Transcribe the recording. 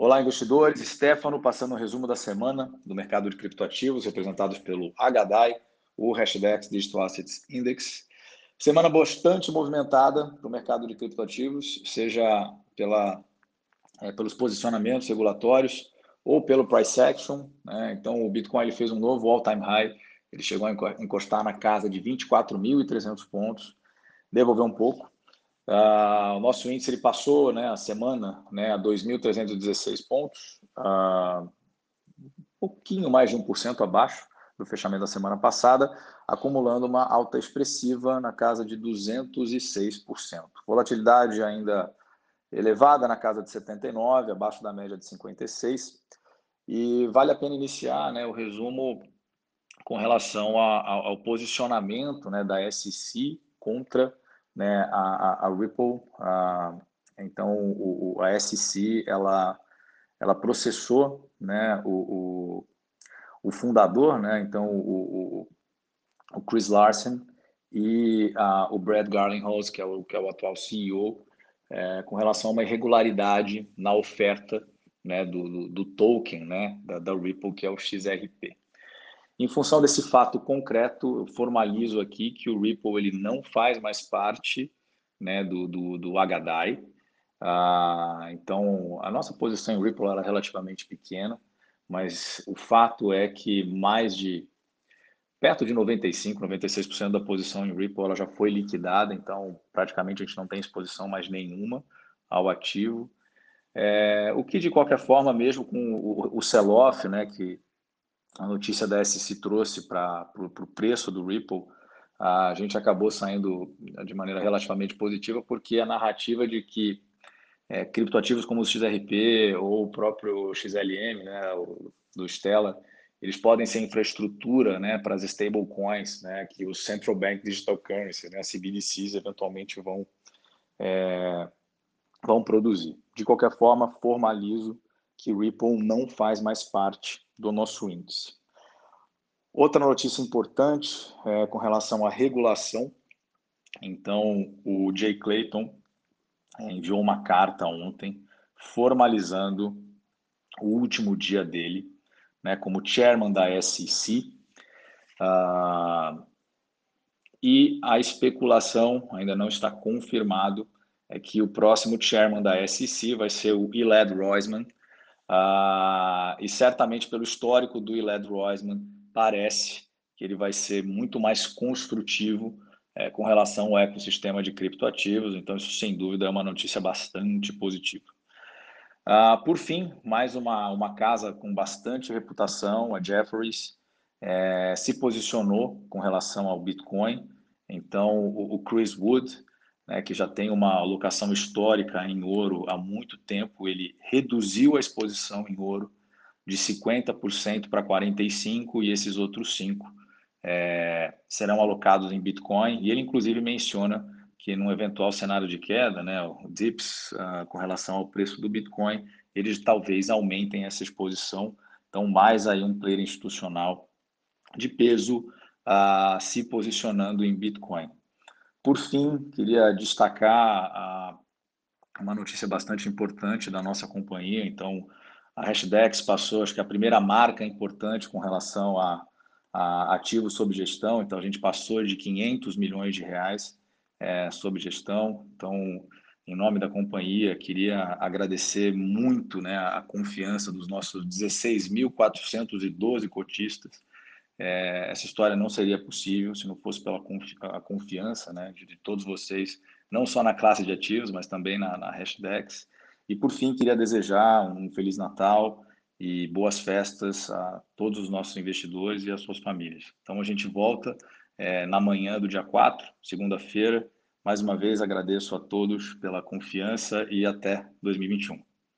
Olá, investidores. Stefano, passando o um resumo da semana do mercado de criptoativos, representados pelo HDAI, o Hashdex Digital Assets Index. Semana bastante movimentada para o mercado de criptoativos, seja pela, é, pelos posicionamentos regulatórios ou pelo price action. Né? Então, o Bitcoin ele fez um novo all-time high, ele chegou a encostar na casa de 24.300 pontos, devolveu um pouco, Uh, o nosso índice ele passou né, a semana né, a 2.316 pontos, uh, um pouquinho mais de 1% abaixo do fechamento da semana passada, acumulando uma alta expressiva na casa de 206%. Volatilidade ainda elevada na casa de 79, abaixo da média de 56. E vale a pena iniciar né, o resumo com relação a, a, ao posicionamento né, da SEC contra né, a, a, Ripple, a, então o, a SEC, ela, ela processou né, o, o, o fundador, né, então o, o, Chris Larsen e a, o Brad Garlinghouse, que é o, que é o atual CEO, é, com relação a uma irregularidade na oferta né, do, do, do token né, da, da Ripple, que é o XRP. Em função desse fato concreto, eu formalizo aqui que o Ripple ele não faz mais parte né, do, do, do. Ah, então, a nossa posição em Ripple era relativamente pequena, mas o fato é que mais de perto de 95, 96% da posição em Ripple ela já foi liquidada, então praticamente a gente não tem exposição mais nenhuma ao ativo. É, o que de qualquer forma, mesmo com o, o sell-off, né, que a notícia da SEC trouxe para o preço do Ripple, a gente acabou saindo de maneira relativamente positiva, porque a narrativa de que é, criptoativos como o XRP ou o próprio XLM, né, o, do Stella, eles podem ser infraestrutura né, para as stablecoins, né, que o Central Bank Digital Currency, né, CBDCs, eventualmente vão, é, vão produzir. De qualquer forma, formalizo que Ripple não faz mais parte do nosso índice. Outra notícia importante é com relação à regulação. Então, o Jay Clayton é, enviou uma carta ontem formalizando o último dia dele né, como chairman da SEC. Uh, ah, e a especulação, ainda não está confirmado, é que o próximo chairman da SEC vai ser o Elad Roisman, Uh, e certamente pelo histórico do Elad Roisman, parece que ele vai ser muito mais construtivo é, com relação ao ecossistema de criptoativos. Então, isso sem dúvida é uma notícia bastante positiva. Uh, por fim, mais uma, uma casa com bastante reputação, a Jefferies, é, se posicionou com relação ao Bitcoin. Então, o, o Chris Wood, né, que já tem uma alocação histórica em ouro há muito tempo, ele reduziu a exposição em ouro de 50% para 45% e esses outros 5% é, serão alocados em Bitcoin. E ele, inclusive, menciona que num eventual cenário de queda, né, o DIPS, uh, com relação ao preço do Bitcoin, eles talvez aumentem essa exposição. Então, mais aí um player institucional de peso uh, se posicionando em Bitcoin. Por fim, queria destacar a, uma notícia bastante importante da nossa companhia. Então, a Hashdex passou, acho que a primeira marca importante com relação a, a ativos sob gestão. Então, a gente passou de 500 milhões de reais é, sob gestão. Então, em nome da companhia, queria agradecer muito né, a confiança dos nossos 16.412 cotistas é, essa história não seria possível se não fosse pela confi a confiança né, de, de, todos vocês, não só na classe de ativos, mas também na, na Hashdex. E, por fim, queria desejar um Feliz Natal e boas festas a todos os nossos investidores e às suas famílias. Então, a gente volta é, na manhã do dia 4, segunda-feira. Mais uma vez, agradeço a todos pela confiança e até 2021.